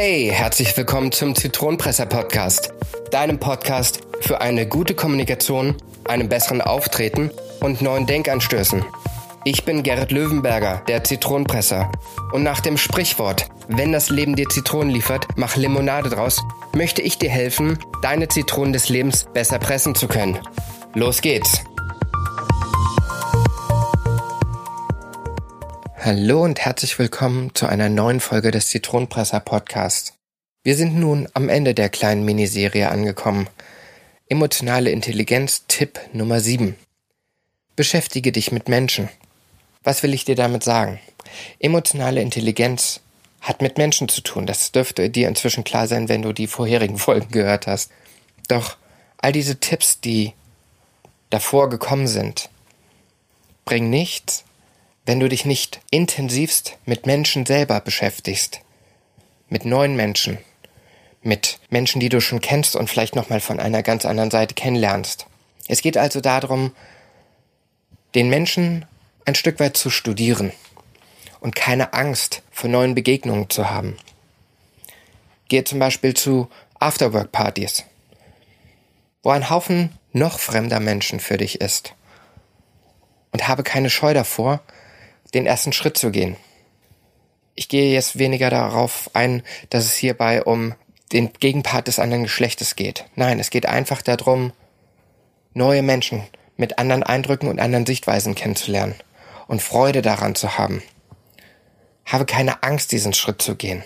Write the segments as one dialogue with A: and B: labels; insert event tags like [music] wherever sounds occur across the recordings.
A: Hey, herzlich willkommen zum Zitronenpresser Podcast, deinem Podcast für eine gute Kommunikation, einen besseren Auftreten und neuen Denkanstößen. Ich bin Gerrit Löwenberger, der Zitronenpresser. Und nach dem Sprichwort, wenn das Leben dir Zitronen liefert, mach Limonade draus, möchte ich dir helfen, deine Zitronen des Lebens besser pressen zu können. Los geht's! Hallo und herzlich willkommen zu einer neuen Folge des Zitronenpresser Podcasts. Wir sind nun am Ende der kleinen Miniserie angekommen. Emotionale Intelligenz Tipp Nummer 7. Beschäftige dich mit Menschen. Was will ich dir damit sagen? Emotionale Intelligenz hat mit Menschen zu tun. Das dürfte dir inzwischen klar sein, wenn du die vorherigen [laughs] Folgen gehört hast. Doch all diese Tipps, die davor gekommen sind, bringen nichts, wenn du dich nicht intensivst mit Menschen selber beschäftigst, mit neuen Menschen, mit Menschen, die du schon kennst und vielleicht nochmal von einer ganz anderen Seite kennenlernst. Es geht also darum, den Menschen ein Stück weit zu studieren und keine Angst vor neuen Begegnungen zu haben. Gehe zum Beispiel zu Afterwork-Partys, wo ein Haufen noch fremder Menschen für dich ist. Und habe keine Scheu davor, den ersten Schritt zu gehen. Ich gehe jetzt weniger darauf ein, dass es hierbei um den Gegenpart des anderen Geschlechtes geht. Nein, es geht einfach darum, neue Menschen mit anderen Eindrücken und anderen Sichtweisen kennenzulernen und Freude daran zu haben. Habe keine Angst, diesen Schritt zu gehen,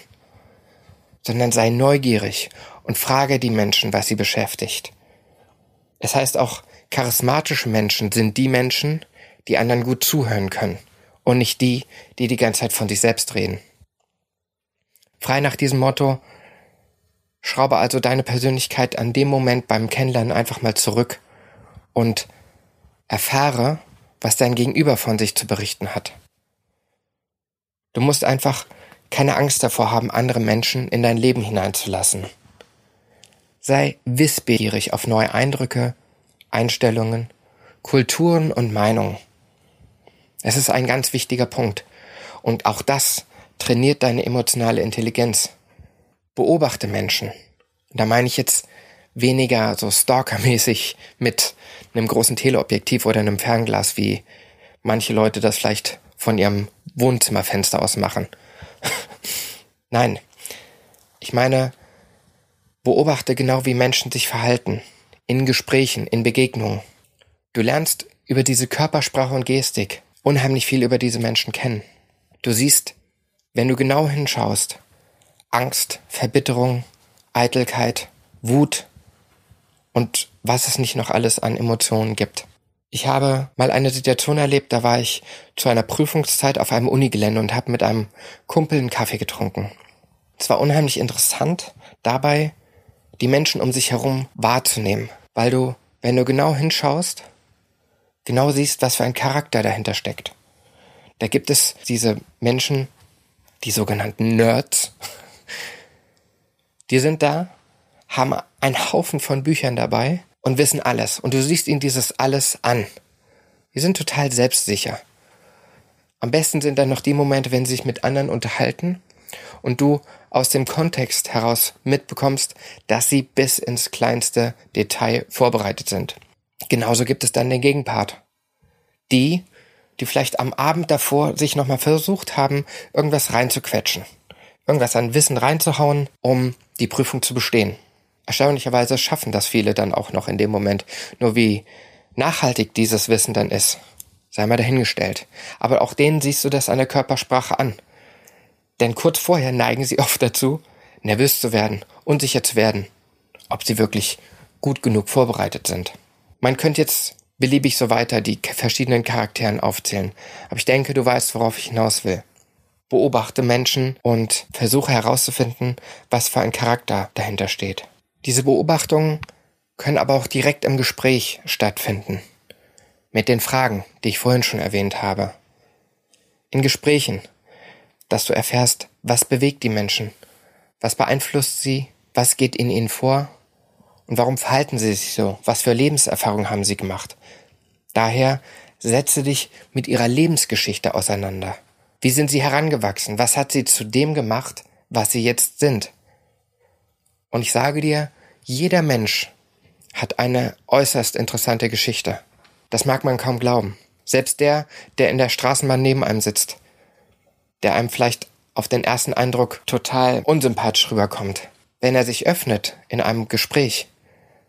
A: sondern sei neugierig und frage die Menschen, was sie beschäftigt. Es heißt auch, charismatische Menschen sind die Menschen, die anderen gut zuhören können und nicht die, die die ganze Zeit von sich selbst reden. Frei nach diesem Motto, schraube also deine Persönlichkeit an dem Moment beim Kennenlernen einfach mal zurück und erfahre, was dein Gegenüber von sich zu berichten hat. Du musst einfach keine Angst davor haben, andere Menschen in dein Leben hineinzulassen. Sei wissbegierig auf neue Eindrücke, Einstellungen, Kulturen und Meinungen. Es ist ein ganz wichtiger Punkt. Und auch das trainiert deine emotionale Intelligenz. Beobachte Menschen. Da meine ich jetzt weniger so stalkermäßig mit einem großen Teleobjektiv oder einem Fernglas, wie manche Leute das vielleicht von ihrem Wohnzimmerfenster aus machen. [laughs] Nein, ich meine, beobachte genau, wie Menschen sich verhalten. In Gesprächen, in Begegnungen. Du lernst über diese Körpersprache und Gestik unheimlich viel über diese Menschen kennen. Du siehst, wenn du genau hinschaust, Angst, Verbitterung, Eitelkeit, Wut und was es nicht noch alles an Emotionen gibt. Ich habe mal eine Situation erlebt, da war ich zu einer Prüfungszeit auf einem Unigelände und habe mit einem Kumpel einen Kaffee getrunken. Es war unheimlich interessant, dabei die Menschen um sich herum wahrzunehmen, weil du, wenn du genau hinschaust, genau siehst, was für ein Charakter dahinter steckt. Da gibt es diese Menschen, die sogenannten Nerds, die sind da, haben einen Haufen von Büchern dabei und wissen alles. Und du siehst ihnen dieses alles an. Die sind total selbstsicher. Am besten sind dann noch die Momente, wenn sie sich mit anderen unterhalten und du aus dem Kontext heraus mitbekommst, dass sie bis ins kleinste Detail vorbereitet sind. Genauso gibt es dann den Gegenpart. Die, die vielleicht am Abend davor sich nochmal versucht haben, irgendwas reinzuquetschen. Irgendwas an Wissen reinzuhauen, um die Prüfung zu bestehen. Erstaunlicherweise schaffen das viele dann auch noch in dem Moment. Nur wie nachhaltig dieses Wissen dann ist, sei mal dahingestellt. Aber auch denen siehst du das an der Körpersprache an. Denn kurz vorher neigen sie [laughs] oft dazu, nervös zu werden, unsicher zu werden, ob sie wirklich gut genug vorbereitet sind. Man könnte jetzt beliebig so weiter die verschiedenen Charakteren aufzählen. Aber ich denke, du weißt, worauf ich hinaus will. Beobachte Menschen und versuche herauszufinden, was für ein Charakter dahinter steht. Diese Beobachtungen können aber auch direkt im Gespräch stattfinden. Mit den Fragen, die ich vorhin schon erwähnt habe. In Gesprächen, dass du erfährst, was bewegt die Menschen, was beeinflusst sie, was geht in ihnen vor und warum verhalten sie sich so? Was für Lebenserfahrungen haben sie gemacht? Daher setze dich mit ihrer Lebensgeschichte auseinander. Wie sind sie herangewachsen? Was hat sie zu dem gemacht, was sie jetzt sind? Und ich sage dir, jeder Mensch hat eine äußerst interessante Geschichte. Das mag man kaum glauben. Selbst der, der in der Straßenbahn neben einem sitzt, der einem vielleicht auf den ersten Eindruck total unsympathisch rüberkommt. Wenn er sich öffnet in einem Gespräch,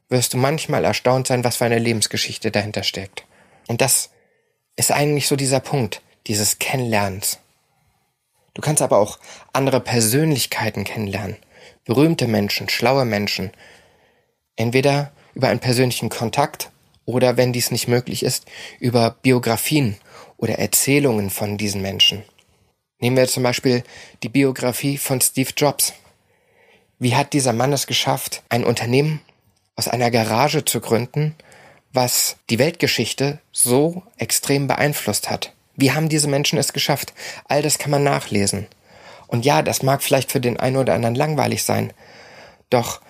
A: wirst du manchmal erstaunt sein, was für eine Lebensgeschichte dahinter steckt. Und das ist eigentlich so dieser Punkt, dieses Kennenlernens. Du kannst aber auch andere Persönlichkeiten kennenlernen, berühmte Menschen, schlaue Menschen, entweder über einen persönlichen Kontakt oder, wenn dies nicht möglich ist, über Biografien oder Erzählungen von diesen Menschen. Nehmen wir zum Beispiel die Biografie von Steve Jobs. Wie hat dieser Mann es geschafft, ein Unternehmen aus einer Garage zu gründen, was die Weltgeschichte so extrem beeinflusst hat? Wie haben diese Menschen es geschafft? All das kann man nachlesen. Und ja, das mag vielleicht für den einen oder anderen langweilig sein, doch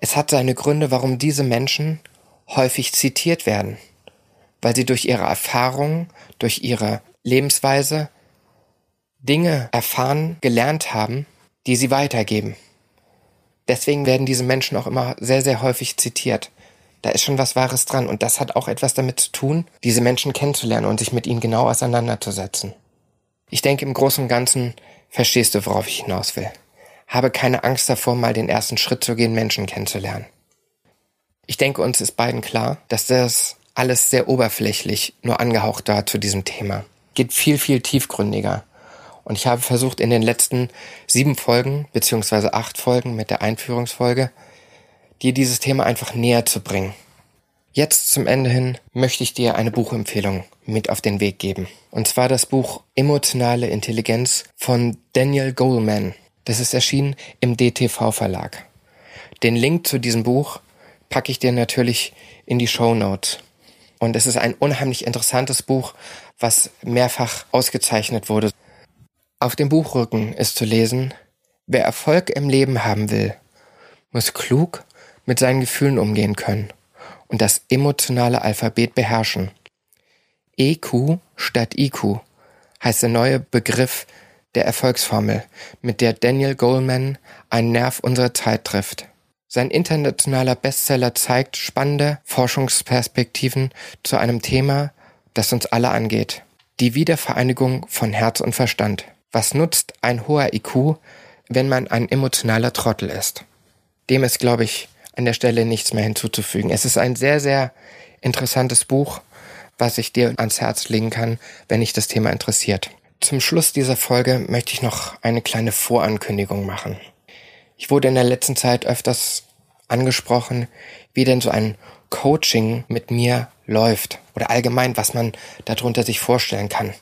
A: es hat seine Gründe, warum diese Menschen häufig zitiert werden, weil sie durch ihre Erfahrungen, durch ihre Lebensweise Dinge erfahren, gelernt haben, die sie weitergeben. Deswegen werden diese Menschen auch immer sehr, sehr häufig zitiert. Da ist schon was Wahres dran und das hat auch etwas damit zu tun, diese Menschen kennenzulernen und sich mit ihnen genau auseinanderzusetzen. Ich denke, im Großen und Ganzen verstehst du, worauf ich hinaus will. Habe keine Angst davor, mal den ersten Schritt zu gehen, Menschen kennenzulernen. Ich denke, uns ist beiden klar, dass das alles sehr oberflächlich nur angehaucht war zu diesem Thema. Geht viel, viel tiefgründiger. Und ich habe versucht, in den letzten sieben Folgen, beziehungsweise acht Folgen mit der Einführungsfolge, dir dieses Thema einfach näher zu bringen. Jetzt zum Ende hin möchte ich dir eine Buchempfehlung mit auf den Weg geben. Und zwar das Buch Emotionale Intelligenz von Daniel Goleman. Das ist erschienen im DTV Verlag. Den Link zu diesem Buch packe ich dir natürlich in die Show Notes. Und es ist ein unheimlich interessantes Buch, was mehrfach ausgezeichnet wurde. Auf dem Buchrücken ist zu lesen, wer Erfolg im Leben haben will, muss klug mit seinen Gefühlen umgehen können und das emotionale Alphabet beherrschen. EQ statt IQ heißt der neue Begriff der Erfolgsformel, mit der Daniel Goleman einen Nerv unserer Zeit trifft. Sein internationaler Bestseller zeigt spannende Forschungsperspektiven zu einem Thema, das uns alle angeht. Die Wiedervereinigung von Herz und Verstand. Was nutzt ein hoher IQ, wenn man ein emotionaler Trottel ist? Dem ist, glaube ich, an der Stelle nichts mehr hinzuzufügen. Es ist ein sehr, sehr interessantes Buch, was ich dir ans Herz legen kann, wenn dich das Thema interessiert. Zum Schluss dieser Folge möchte ich noch eine kleine Vorankündigung machen. Ich wurde in der letzten Zeit öfters angesprochen, wie denn so ein Coaching mit mir läuft oder allgemein, was man darunter sich vorstellen kann.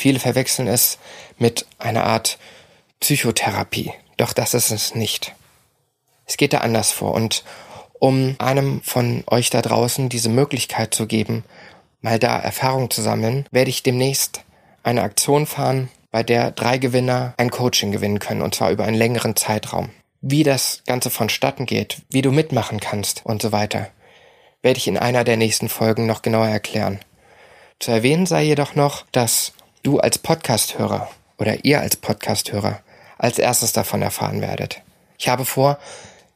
A: Viele verwechseln es mit einer Art Psychotherapie. Doch das ist es nicht. Es geht da anders vor. Und um einem von euch da draußen diese Möglichkeit zu geben, mal da Erfahrung zu sammeln, werde ich demnächst eine Aktion fahren, bei der drei Gewinner ein Coaching gewinnen können, und zwar über einen längeren Zeitraum. Wie das Ganze vonstatten geht, wie du mitmachen kannst und so weiter, werde ich in einer der nächsten Folgen noch genauer erklären. Zu erwähnen sei jedoch noch, dass du als Podcasthörer oder ihr als Podcasthörer als erstes davon erfahren werdet. Ich habe vor,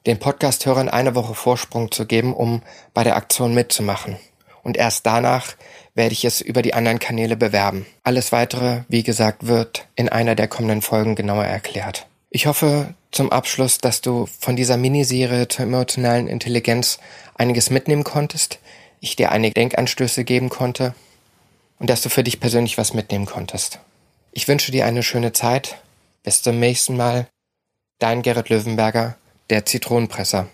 A: den Podcasthörern eine Woche Vorsprung zu geben, um bei der Aktion mitzumachen. Und erst danach werde ich es über die anderen Kanäle bewerben. Alles weitere, wie gesagt, wird in einer der kommenden Folgen genauer erklärt. Ich hoffe zum Abschluss, dass du von dieser Miniserie zur emotionalen Intelligenz einiges mitnehmen konntest, ich dir einige Denkanstöße geben konnte und dass du für dich persönlich was mitnehmen konntest. Ich wünsche dir eine schöne Zeit. Bis zum nächsten Mal. Dein Gerrit Löwenberger, der Zitronenpresser.